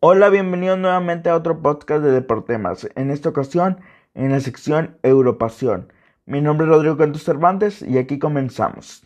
Hola, bienvenidos nuevamente a otro podcast de Deportemas. En esta ocasión, en la sección Europasión. Mi nombre es Rodrigo Cantos Cervantes y aquí comenzamos.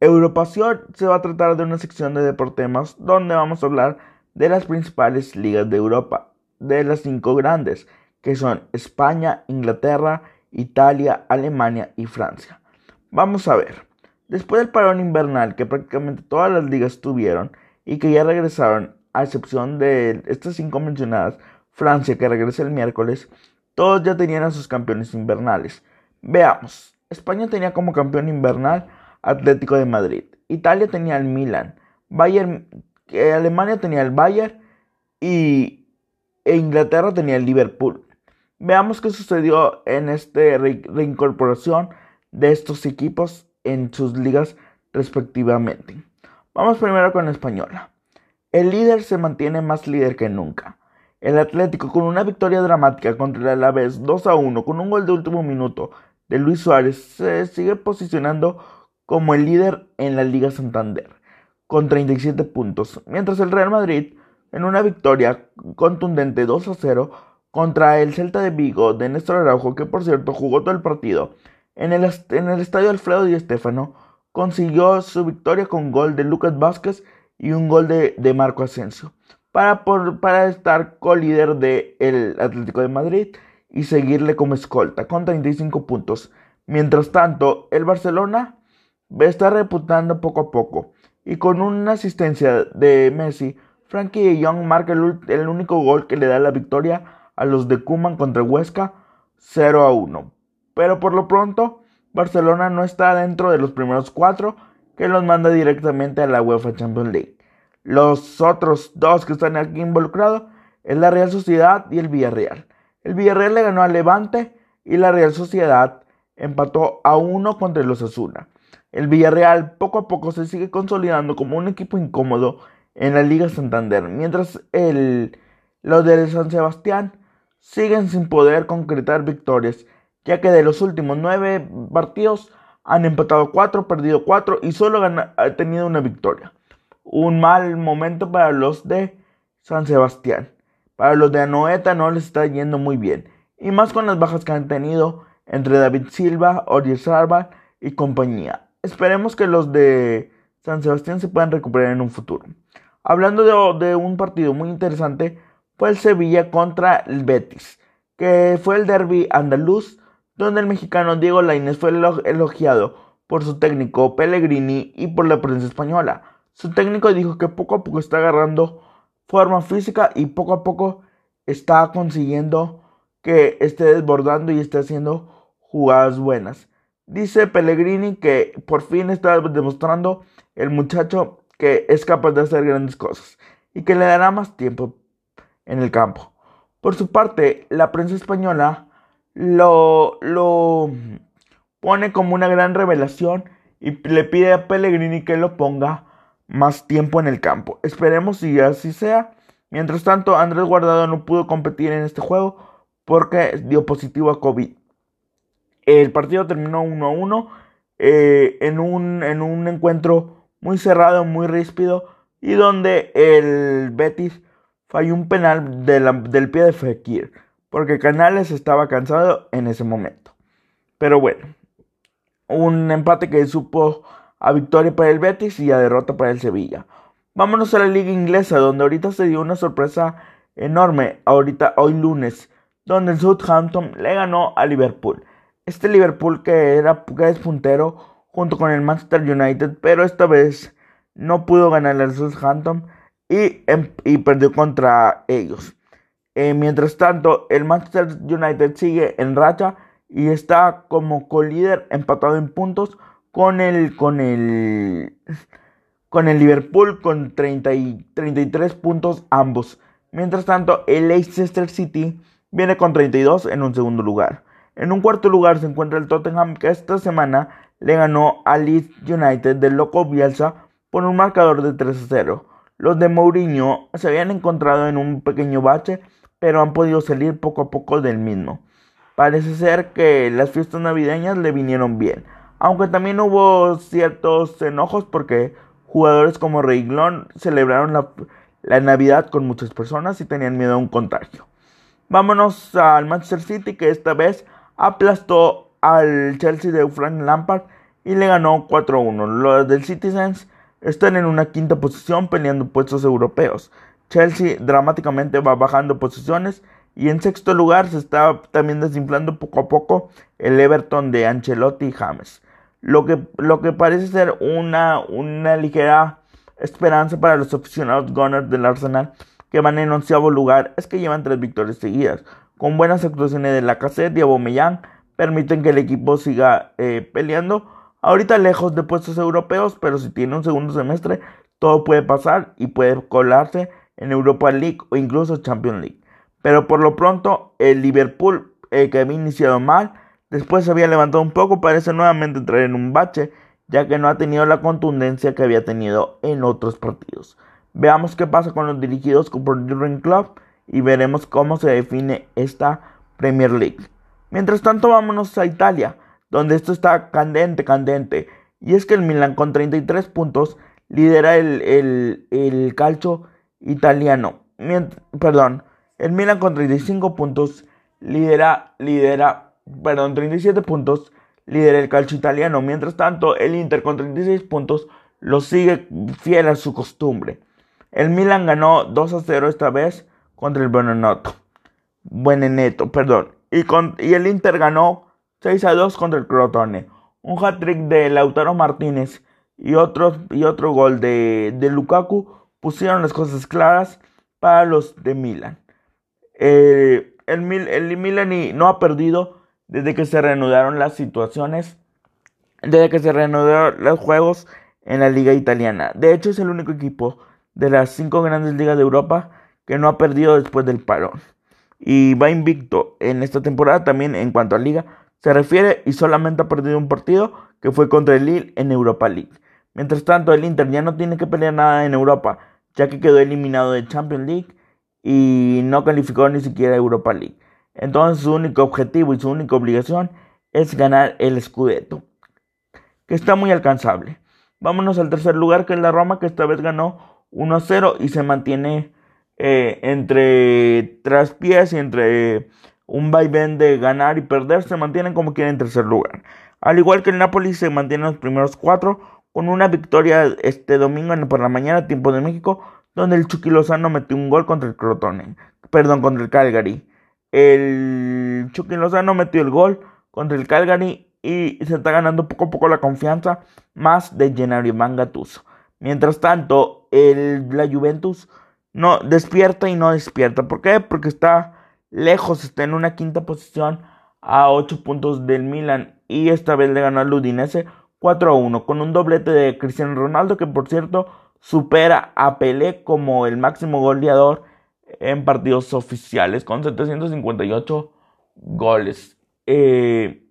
Europasión se va a tratar de una sección de Deportemas donde vamos a hablar de las principales ligas de Europa, de las cinco grandes, que son España, Inglaterra, Italia, Alemania y Francia. Vamos a ver. Después del parón invernal que prácticamente todas las ligas tuvieron y que ya regresaron, a excepción de estas cinco mencionadas, Francia que regresa el miércoles, todos ya tenían a sus campeones invernales. Veamos, España tenía como campeón invernal Atlético de Madrid, Italia tenía el Milan, Bayern, eh, Alemania tenía el Bayern y e Inglaterra tenía el Liverpool. Veamos qué sucedió en esta reincorporación de estos equipos en sus ligas respectivamente. Vamos primero con la española. El líder se mantiene más líder que nunca. El Atlético con una victoria dramática contra el Alavés 2 a 1 con un gol de último minuto de Luis Suárez se sigue posicionando como el líder en la Liga Santander con 37 puntos, mientras el Real Madrid en una victoria contundente 2 a 0 contra el Celta de Vigo de Néstor Araujo que por cierto jugó todo el partido en el, estadio Alfredo Di Stéfano consiguió su victoria con gol de Lucas Vázquez y un gol de, Marco Asensio para, para estar co-líder del Atlético de Madrid y seguirle como escolta con 35 puntos. Mientras tanto, el Barcelona está reputando poco a poco y con una asistencia de Messi, Frankie de Jong marca el, el, único gol que le da la victoria a los de Kuman contra Huesca 0 a 1 pero por lo pronto Barcelona no está dentro de los primeros cuatro que los manda directamente a la UEFA Champions League. Los otros dos que están aquí involucrados es la Real Sociedad y el Villarreal. El Villarreal le ganó al Levante y la Real Sociedad empató a uno contra los Asuna. El Villarreal poco a poco se sigue consolidando como un equipo incómodo en la Liga Santander, mientras el, los de San Sebastián siguen sin poder concretar victorias ya que de los últimos nueve partidos han empatado cuatro, perdido cuatro y solo han tenido una victoria. Un mal momento para los de San Sebastián. Para los de Anoeta no les está yendo muy bien. Y más con las bajas que han tenido entre David Silva, Oriel Sarva y compañía. Esperemos que los de San Sebastián se puedan recuperar en un futuro. Hablando de, de un partido muy interesante, fue el Sevilla contra el Betis, que fue el derby andaluz donde el mexicano Diego Lainez fue elogiado por su técnico Pellegrini y por la prensa española. Su técnico dijo que poco a poco está agarrando forma física y poco a poco está consiguiendo que esté desbordando y esté haciendo jugadas buenas. Dice Pellegrini que por fin está demostrando el muchacho que es capaz de hacer grandes cosas y que le dará más tiempo en el campo. Por su parte, la prensa española lo, lo pone como una gran revelación y le pide a Pellegrini que lo ponga más tiempo en el campo. Esperemos si así sea. Mientras tanto, Andrés Guardado no pudo competir en este juego porque dio positivo a COVID. El partido terminó 1 a 1 eh, en, un, en un encuentro muy cerrado, muy ríspido y donde el Betis falló un penal del pie de Fekir porque Canales estaba cansado en ese momento. Pero bueno, un empate que supo a victoria para el Betis y a derrota para el Sevilla. Vámonos a la liga inglesa, donde ahorita se dio una sorpresa enorme, ahorita hoy lunes, donde el Southampton le ganó a Liverpool. Este Liverpool que era que es puntero junto con el Manchester United, pero esta vez no pudo ganar al Southampton y, em, y perdió contra ellos. Eh, mientras tanto, el Manchester United sigue en racha y está como co-líder empatado en puntos con el, con el, con el Liverpool con 30 y 33 puntos ambos. Mientras tanto, el Leicester City viene con 32 en un segundo lugar. En un cuarto lugar se encuentra el Tottenham que esta semana le ganó al Leeds United del Loco Bielsa por un marcador de 3 a 0. Los de Mourinho se habían encontrado en un pequeño bache pero han podido salir poco a poco del mismo. Parece ser que las fiestas navideñas le vinieron bien, aunque también hubo ciertos enojos porque jugadores como Reiglón celebraron la Navidad con muchas personas y tenían miedo a un contagio. Vámonos al Manchester City que esta vez aplastó al Chelsea de Frank Lampard y le ganó 4-1. Los del Citizens están en una quinta posición peleando puestos europeos. Chelsea dramáticamente va bajando posiciones y en sexto lugar se está también desinflando poco a poco el Everton de Ancelotti y James. Lo que, lo que parece ser una, una ligera esperanza para los aficionados Gunners del Arsenal que van en onceavo lugar es que llevan tres victorias seguidas. Con buenas actuaciones de la cassette y Aubameyang permiten que el equipo siga eh, peleando. Ahorita lejos de puestos europeos, pero si tiene un segundo semestre, todo puede pasar y puede colarse en Europa League o incluso Champions League. Pero por lo pronto, el Liverpool, eh, que había iniciado mal, después se había levantado un poco, parece nuevamente entrar en un bache, ya que no ha tenido la contundencia que había tenido en otros partidos. Veamos qué pasa con los dirigidos por Jurgen Club y veremos cómo se define esta Premier League. Mientras tanto, vámonos a Italia, donde esto está candente, candente. Y es que el Milan con 33 puntos lidera el, el, el calcio italiano. perdón, el Milan con 35 puntos lidera, lidera, perdón, 37 puntos lidera el calcio italiano. Mientras tanto, el Inter con 36 puntos lo sigue fiel a su costumbre. El Milan ganó 2 a 0 esta vez contra el Buenanoto. Bueneneto, perdón. Y, con, y el Inter ganó 6 a 2 contra el Crotone. Un hat-trick de Lautaro Martínez y otro, y otro gol de, de Lukaku pusieron las cosas claras para los de Milan. Eh, el, el Milani no ha perdido desde que se reanudaron las situaciones, desde que se reanudaron los juegos en la liga italiana. De hecho, es el único equipo de las cinco grandes ligas de Europa que no ha perdido después del parón. Y va invicto en esta temporada también en cuanto a liga se refiere y solamente ha perdido un partido que fue contra el Lille en Europa League. Mientras tanto, el Inter ya no tiene que pelear nada en Europa, ya que quedó eliminado de Champions League y no calificó ni siquiera a Europa League. Entonces su único objetivo y su única obligación es ganar el Scudetto, que está muy alcanzable. Vámonos al tercer lugar, que es la Roma, que esta vez ganó 1-0 y se mantiene eh, entre traspiés y entre un vaivén de ganar y perder, se mantienen como quieren en tercer lugar. Al igual que el Napoli se mantiene en los primeros cuatro, con una victoria este domingo por la mañana, tiempo de México, donde el Chucky Lozano metió un gol contra el Crotone, perdón, contra el Calgary. El Chucky Lozano metió el gol contra el Calgary y se está ganando poco a poco la confianza más de Gennaro Gattuso. Mientras tanto, el, la Juventus no despierta y no despierta. ¿Por qué? Porque está lejos, está en una quinta posición a 8 puntos del Milan y esta vez le ganó al Udinese 4 a 1 con un doblete de Cristiano Ronaldo que por cierto supera a Pelé como el máximo goleador en partidos oficiales con 758 goles. Eh,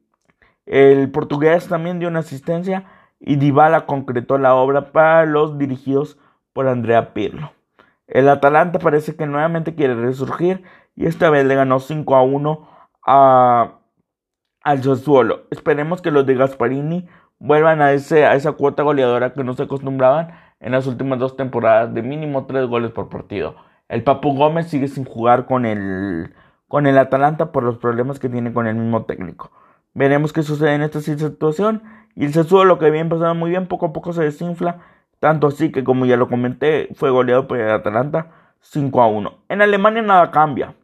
el portugués también dio una asistencia y Dybala concretó la obra para los dirigidos por Andrea Pirlo. El Atalanta parece que nuevamente quiere resurgir y esta vez le ganó 5 a 1 a, al Sassuolo. Esperemos que los de Gasparini vuelvan a, ese, a esa cuota goleadora que no se acostumbraban en las últimas dos temporadas de mínimo tres goles por partido. El Papu Gómez sigue sin jugar con el, con el Atalanta por los problemas que tiene con el mismo técnico. Veremos qué sucede en esta situación. Y el Sassuolo, que había empezado muy bien, poco a poco se desinfla. Tanto así que, como ya lo comenté, fue goleado por el Atalanta 5 a 1. En Alemania nada cambia.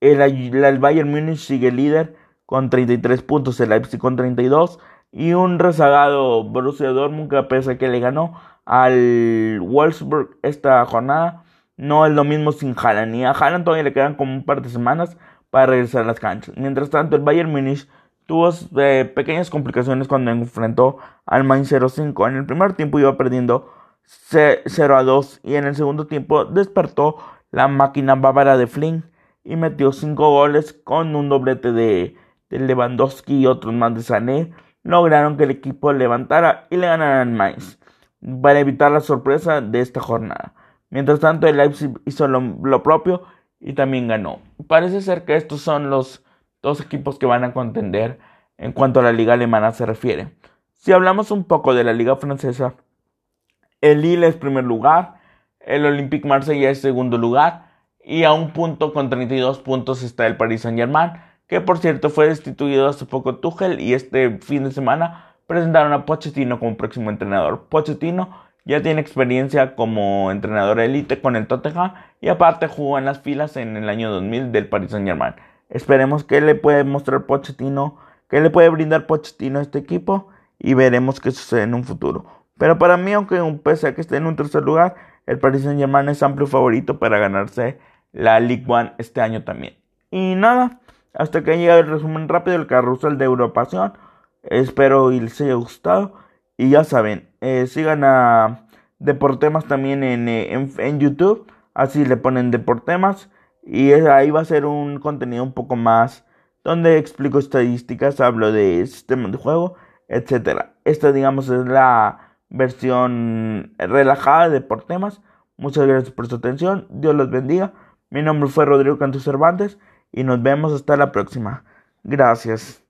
El, el Bayern Múnich sigue líder con 33 puntos, el Leipzig con 32 y un rezagado Borussia Dortmund que a pesar que le ganó al Wolfsburg esta jornada, no es lo mismo sin Haaland. Y a Haaland todavía le quedan como un par de semanas para regresar a las canchas. Mientras tanto, el Bayern Munich tuvo eh, pequeñas complicaciones cuando enfrentó al Mainz 05. En el primer tiempo iba perdiendo 0 a 2 y en el segundo tiempo despertó la máquina bávara de Flynn y metió 5 goles con un doblete de, de Lewandowski y otros más de Sané. Lograron que el equipo levantara y le ganaran Mainz para evitar la sorpresa de esta jornada. Mientras tanto, el Leipzig hizo lo, propio y también ganó. Parece ser que estos son los dos equipos que van a contender en cuanto a la liga alemana se refiere. Si hablamos un poco de la liga francesa, el Lille es primer lugar, El Olympique Marsella es segundo lugar y a un punto con 32 puntos está el Paris Saint-Germain, que por cierto fue destituido hace poco Tuchel y este fin de semana presentaron a Pochettino como próximo entrenador. Pochettino ya tiene experiencia como entrenador élite con el Tottenham y aparte jugó en las filas en el año 2000 del Paris Saint-Germain. Esperemos que le puede mostrar Pochettino, que le puede brindar Pochettino a este equipo y veremos qué sucede en un futuro. Pero para mí, aunque pese a que esté en un tercer lugar, el Paris Saint Germain es amplio favorito para ganarse la League One este año también. Y nada, hasta que llega el resumen rápido del carrusel de Europasión. Espero y les haya gustado. Y ya saben, eh, sigan a Deportemas también en, eh, en, en, YouTube. Así le ponen Deportemas. Y ahí va a ser un contenido un poco más donde explico estadísticas, hablo de sistemas de juego, etc. Esta, digamos, es la versión relajada de por temas. Muchas gracias por su atención. Dios los bendiga. Mi nombre fue Rodrigo Cantos Cervantes y nos vemos hasta la próxima. Gracias.